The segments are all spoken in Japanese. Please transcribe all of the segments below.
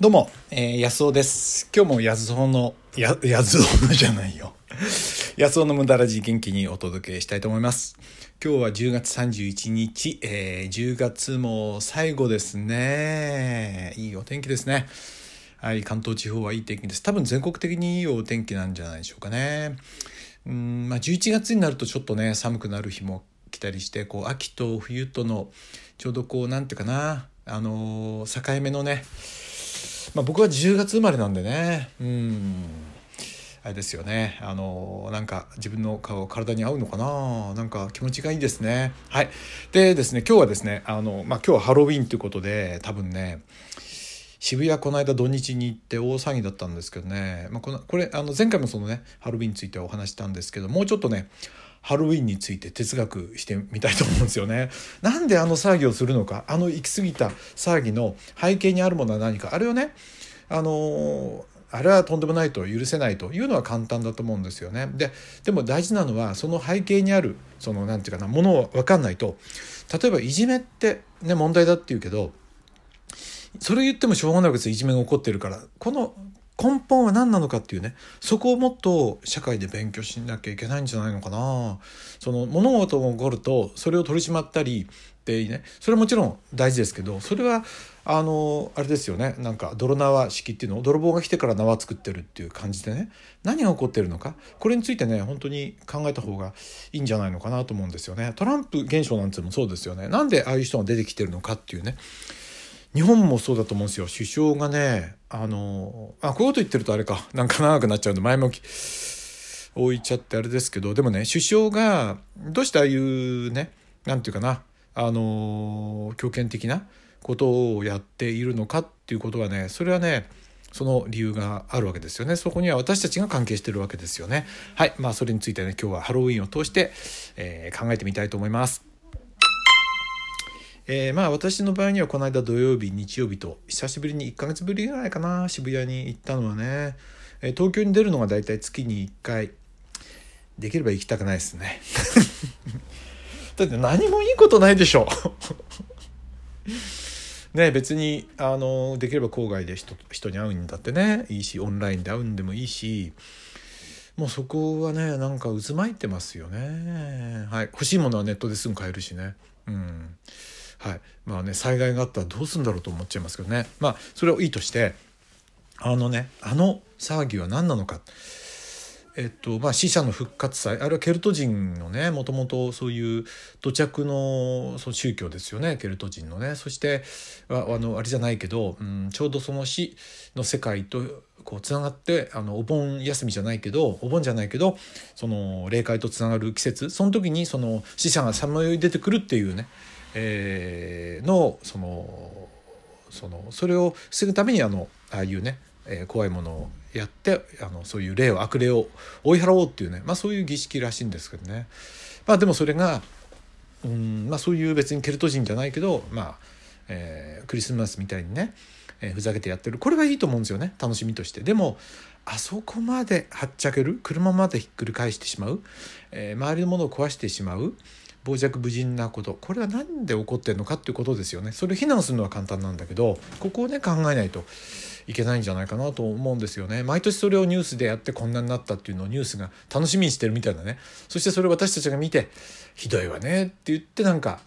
どうも、えー、安尾です。今日も安尾の、や、安尾のじゃないよ。安尾の無駄ラジ元気にお届けしたいと思います。今日は10月31日、えー、10月も最後ですね。いいお天気ですね。はい、関東地方はいい天気です。多分全国的にいいお天気なんじゃないでしょうかね。うん、まあ11月になるとちょっとね、寒くなる日も来たりして、こう、秋と冬との、ちょうどこう、なんていうかな、あのー、境目のね、まあ、僕は10月生まれなんでね。うん。あれですよね。あのなんか自分の顔体に合うのかな。なんか気持ちがいいですね。はい。でですね今日はですねあの、まあ、今日はハロウィンということで多分ね渋谷この間土日に行って大騒ぎだったんですけどね、まあ、このこれあの前回もそのねハロウィンについてお話したんですけどもうちょっとねハロウィンについて哲学してみたいと思うんですよね。なんであの騒ぎをするのか。あの行き過ぎた騒ぎの背景にあるものは何か。あれをねあのあれはとんでもないと許せないというのは簡単だと思うんですよね。ででも大事なのはその背景にあるその何て言うかなものを分かんないと。例えばいじめってね問題だって言うけどそれ言ってもしょうがない別にいじめが起こってるから。この根本は何なのかっていうねそこをもっと社会で勉強しなきゃいけないんじゃないのかな。その物事が起こるとそれを取り締まったりってねそれはもちろん大事ですけどそれはあのあれですよねなんか泥縄式っていうのを泥棒が来てから縄作ってるっていう感じでね何が起こってるのかこれについてね本当に考えた方がいいんじゃないのかなと思うんですよね。トランプ現象なんていうのもそうですよね。なんでああいう人が出てきてるのかっていうね。日本もそうだと思うんですよ首相がねあのあこういうこと言ってるとあれかなんか長くなっちゃうんで前向き置いちゃってあれですけどでもね首相がどうしてああいうね何て言うかなあの強権的なことをやっているのかっていうことはねそれはねその理由があるわけですよね。そこには私たちが関係してるわけですよね。はい。まあそれについてね、今日はハロウィンを通して、えー、考えてみたいと思います。えー、まあ私の場合にはこの間土曜日日曜日と久しぶりに1ヶ月ぶりぐらいかな渋谷に行ったのはね、えー、東京に出るのが大体月に1回。できれば行きたくないですね。だって何もいいことないでしょ。ね別にあのできれば郊外で人人に会うんだってね。いいしオンラインで会うんでもいいし。もうそこはねなんか渦巻いてますよね。はい。欲しいものはネットですぐ買えるしね。うんはい。まあね災害があったらどうするんだろうと思っちゃいますけどね。まあそれをいいとしてあのねあの騒ぎは何なのか。えっとまあ、死者の復活祭。あれはケルト人のねもともとそういう土着のその宗教ですよね。ケルト人のね。そしてああのあれじゃないけど、うん、ちょうどその死の世界とこうつながってあのお盆休みじゃないけどお盆じゃないけどその霊界とつながる季節。その時にその死者がさまよい出てくるっていうね。えー、のそのそのそれを防ぐためにあのああいうね、えー、怖いものをやってあのそういう霊を悪霊を追い払おうっていうね、まあ、そういう儀式らしいんですけどね。まあでもそれがうん、まあ、そういう別にケルト人じゃないけど、まあえー、クリスマスみたいにね、えー、ふざけてやってる。これはいいと思うんですよね楽しみとして。でもあそこまではっちゃける車までひっくり返してしまう、えー、周りのものを壊してしまう傍若無人なこと。これは何で起こってるのかっていうことですよね。それを非難するのは簡単なんだけどここをね考えないといけないんじゃないかなと思うんですよね。毎年それをニュースでやってこんなになったっていうのをニュースが楽しみにしてるみたいなね。そしてそれを私たちが見てひどいわねって言ってなんか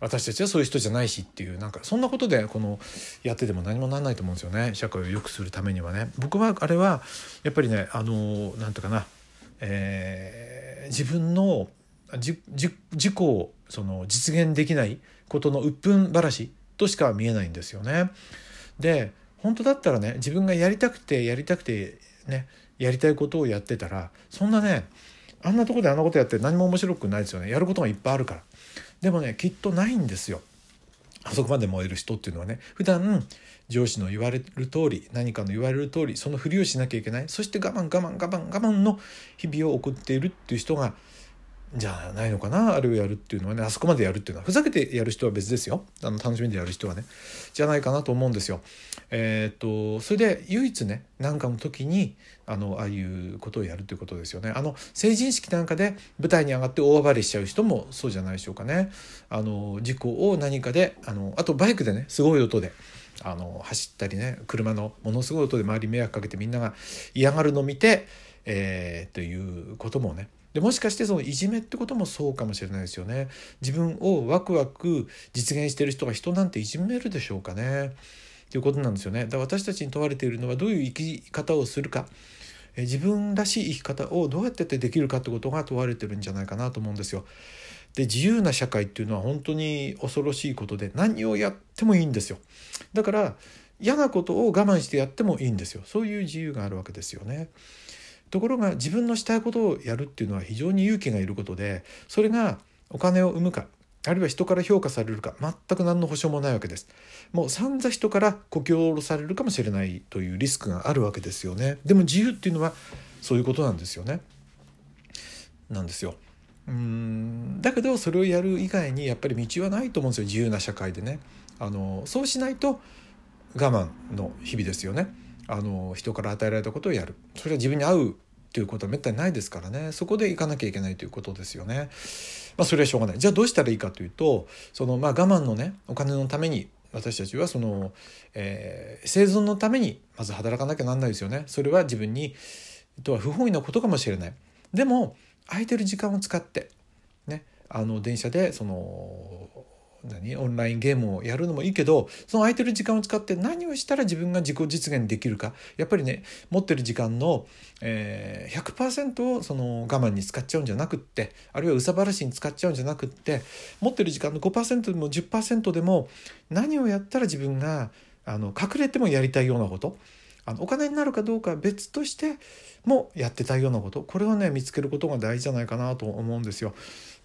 私たちはそういう人じゃないしっていうなんかそんなことでこのやってても何もなんないと思うんですよね。社会を良くするためにはね。僕はあれはやっぱりねあのなんとかな、えー、自分のじじ自己をその実現できないことの鬱憤話としか見えないんですよね。で本当だったらね自分がやりたくてやりたくてねやりたいことをやってたらそんなねあんなとこであんなことやって何も面白くないですよね。やることがいっぱいあるから。でもねきっとないんですよ。あそこまで燃える人っていうのはね。普段上司の言われる通り何かの言われる通りそのふりをしなきゃいけない。そして我慢我慢我慢我慢の日々を送っているっていう人がじゃないのかな？あれをやるっていうのはねあそこまでやるっていうのはふざけてやる人は別ですよあの楽しみでやる人はねじゃないかなと思うんですよ。えー、っとそれで唯一ね何かの時にあのああいうことをやるということですよね。あの成人式なんかで舞台に上がって大暴れしちゃう人もそうじゃないでしょうかね。あの事故を何かであのあとバイクでねすごい音であの走ったりね車のものすごい音で周りに迷惑かけてみんなが嫌がるのを見て、えー、ということもねでもしかしてそのいじめってこともそうかもしれないですよね自分をワクワク実現してる人が人なんていじめるでしょうかねということなんですよねだから私たちに問われているのはどういう生き方をするか自分らしい生き方をどうやってできるかってことが問われてるんじゃないかなと思うんですよ。で自由な社会っていうのは本当に恐ろしいことで何をやってもいいんですよ。だから嫌なことを我慢してやってもいいんですよ。そういう自由があるわけですよね。ところが自分のしたいことをやるっていうのは非常に勇気がいることでそれがお金を生むかあるいは人から評価されるか全く何の保証もないわけです。もう散々人からこき下ろされるかもしれないというリスクがあるわけですよね。でも自由っていうのはそういうことなんですよね。なんですよ。うんだけどそれをやる以外にやっぱり道はないと思うんですよ。自由な社会でね。あのそうしないと我慢の日々ですよね。あの人から与えられたことをやるそれは自分に合うということはめったにないですからねそこで行かなきゃいけないということですよね。まあ、それはしょうがないじゃあどうしたらいいかというとそのまあ我慢のねお金のために私たちはその、えー、生存のためにまず働かなきゃなんないですよね。それは自分にとは不本意なことかもしれない。でも空いてる時間を使ってねあの電車でその何？オンラインゲームをやるのもいいけどその空いてる時間を使って何をしたら自分が自己実現できるか？やっぱりね持ってる時間の、えー、100%をその我慢に使っちゃうんじゃなくってあるいは憂さ晴らしに使っちゃうんじゃなくって持ってる時間の5%でも10%でも何をやったら自分があの隠れてもやりたいようなこと？あのお金になるかどうかは別としてもやってたようなことこれをね見つけることが大事じゃないかなと思うんですよ。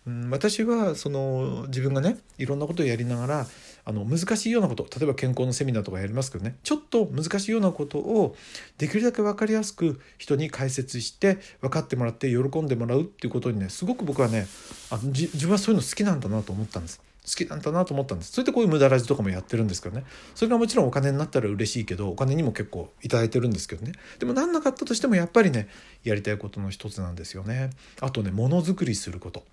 うん、私はその自分がねいろんなことをやりながらあの難しいようなこと例えば健康のセミナーとかやりますけどねちょっと難しいようなことをできるだけ分かりやすく人に解説して分かってもらって喜んでもらうっていうことにねすごく僕はねあの自分はそういうの好きなんだなと思ったんです。好きなんだなと思ったんです。それでこういう無駄ラジとかもやってるんですけどね。それがもちろんお金になったら嬉しいけどお金にも結構頂いてるんですけどね。でもなんなかったとしてもやっぱりねやりたいことの一つなんですよね。あとねものづくりすること。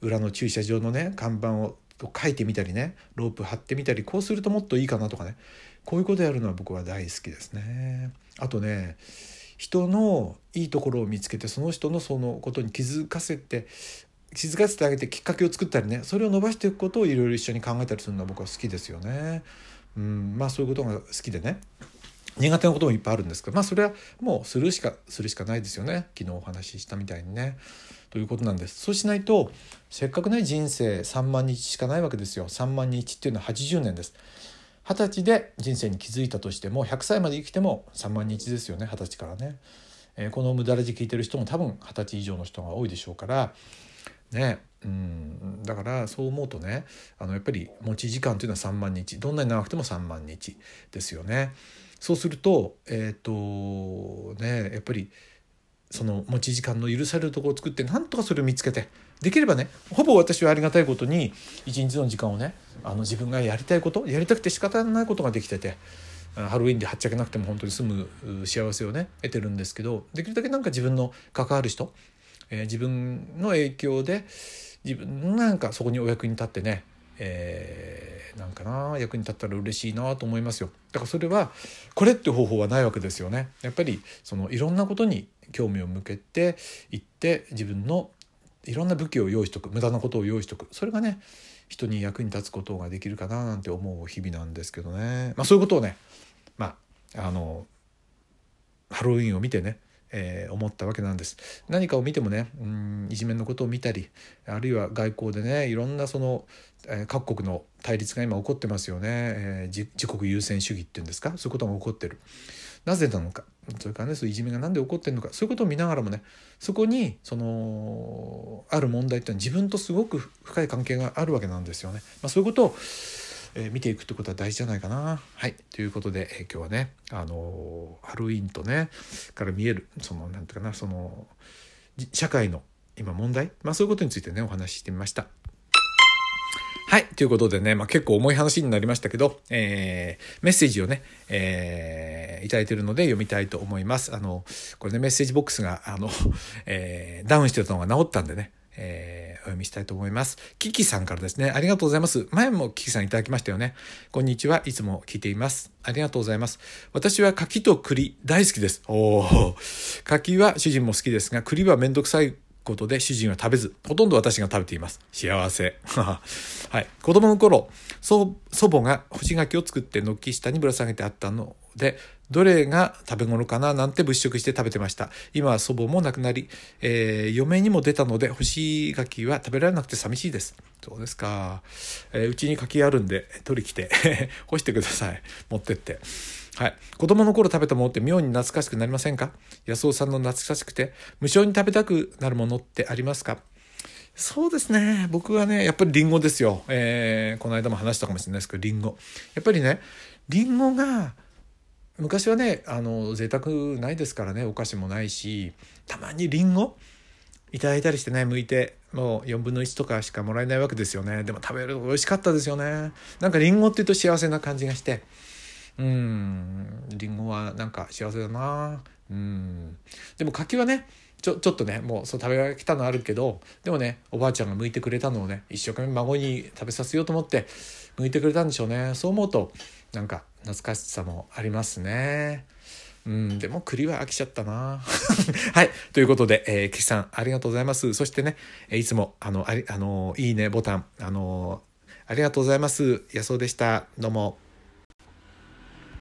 裏の駐車場のね看板を書いてみたりねロープ張ってみたりこうするともっといいかなとかね。こういうことやるのは僕は大好きですね。あとね人のいいところを見つけてその人のそのことに気づかせて気づかせてあげてきっかけを作ったりねそれを伸ばしていくことをいろいろ一緒に考えたりするのは僕は好きですよね。うんまあそういうことが好きでね。苦手なこともいっぱいあるんですけどまあそれはもうするしかするしかないですよね。昨日お話ししたみたいにね。ということなんです。そうしないとせっかくね人生3万日しかないわけですよ。3万日っていうのは80年です。二十歳で人生に気づいたとしても100歳まで生きても3万日ですよね。二十歳からね、えー、この無駄ラジ聞いてる人も多分二十歳以上の人が多いでしょうからね。うん。だからそう思うとねあのやっぱり持ち時間というのは3万日どんなに長くても3万日ですよね。そうするとえっ、ー、とねやっぱりその持ち時間の許されるところを作ってなんとかそれを見つけてできればねほぼ私はありがたいことに一日の時間をねあの自分がやりたいことやりたくて仕方ないことができててハロウィンではっちゃけなくても本当に済む幸せをね得てるんですけどできるだけなんか自分の関わる人、えー、自分の影響で自分なんかそこにお役に立ってねえー、なんかな役に立ったら嬉しいなと思いますよ。だからそれはこれって方法はないわけですよね。やっぱりそのいろんなことに興味を向けていって自分のいろんな武器を用意しとく無駄なことを用意しとく。それがね人に役に立つことができるかななんて思う日々なんですけどね、まあ、そういうことをねまああのハロウィンを見てねえー、思ったわけなんです。何かを見てもねうんいじめのことを見たりあるいは外交でねいろんなその、えー、各国の対立が今起こってますよね、えー、自国優先主義っていうんですか？そういうことが起こってる。なぜなのか？それからねそういじめが何で起こってるのか？そういうことを見ながらもねそこにそのある問題っていうのは自分とすごく深い関係があるわけなんですよね。まあ、そういうことをえー、見ていくってことは大事じゃないかな。はいということで、えー、今日はね、あのー、ハロウィンとねから見えるそのなんていうかなその社会の今問題、まあ、そういうことについてねお話ししてみました。はい。ということでね、まあ、結構重い話になりましたけど、えー、メッセージをね、えー、いただいてるので読みたいと思います。あの、これね、メッセージボックスが、あの、えー、ダウンしてたのが治ったんでね、えお読みしたいと思います。キキさんからですね。ありがとうございます。前もキキさんいただきましたよね。こんにちは。いつも聞いています。ありがとうございます。私は柿と栗大好きです。おお柿は主人も好きですが栗はめんどくさいことで主人は食べず、ほとんど私が食べています。幸せ。はい。子供の頃、祖母が干し柿を作って軒下にぶら下げてあったので、どれが食べ頃かななんて物色して食べてました。今は祖母も亡くなり、えー、嫁にも出たので干し柿は食べられなくて寂しいです。そうですか。えー、うちに柿あるんで取り来て 干してください。持ってって。はい。子供の頃食べたものって妙に懐かしくなりませんか？安尾さんの懐かしくて無性に食べたくなるものってありますか？そうですね。僕はね、やっぱりリンゴですよ。えー、この間も話したかもしれないですけど、リンゴ。やっぱりね、リンゴが、昔はね、あの、贅沢ないですからね、お菓子もないし、たまにリンゴ？いただいたりしてね、剥いて、もう4分の1とかしかもらえないわけですよね。でも食べると美味しかったですよね。なんかリンゴって言うと幸せな感じがして、うん。りんごはなんか幸せだな。うん。でも柿はねちょちょっとねもうそう食べが来たのあるけどでもねおばあちゃんが剥いてくれたのをね一生懸命孫に食べさせようと思って剥いてくれたんでしょうね。そう思うとなんか懐かしさもありますね。うん、でも栗は飽きちゃったな。はい。ということで、えー、岸さん、ありがとうございます。そしてね、いつも、あの、あり、あの、いいねボタン、あの、ありがとうございます。野草でした。どうも。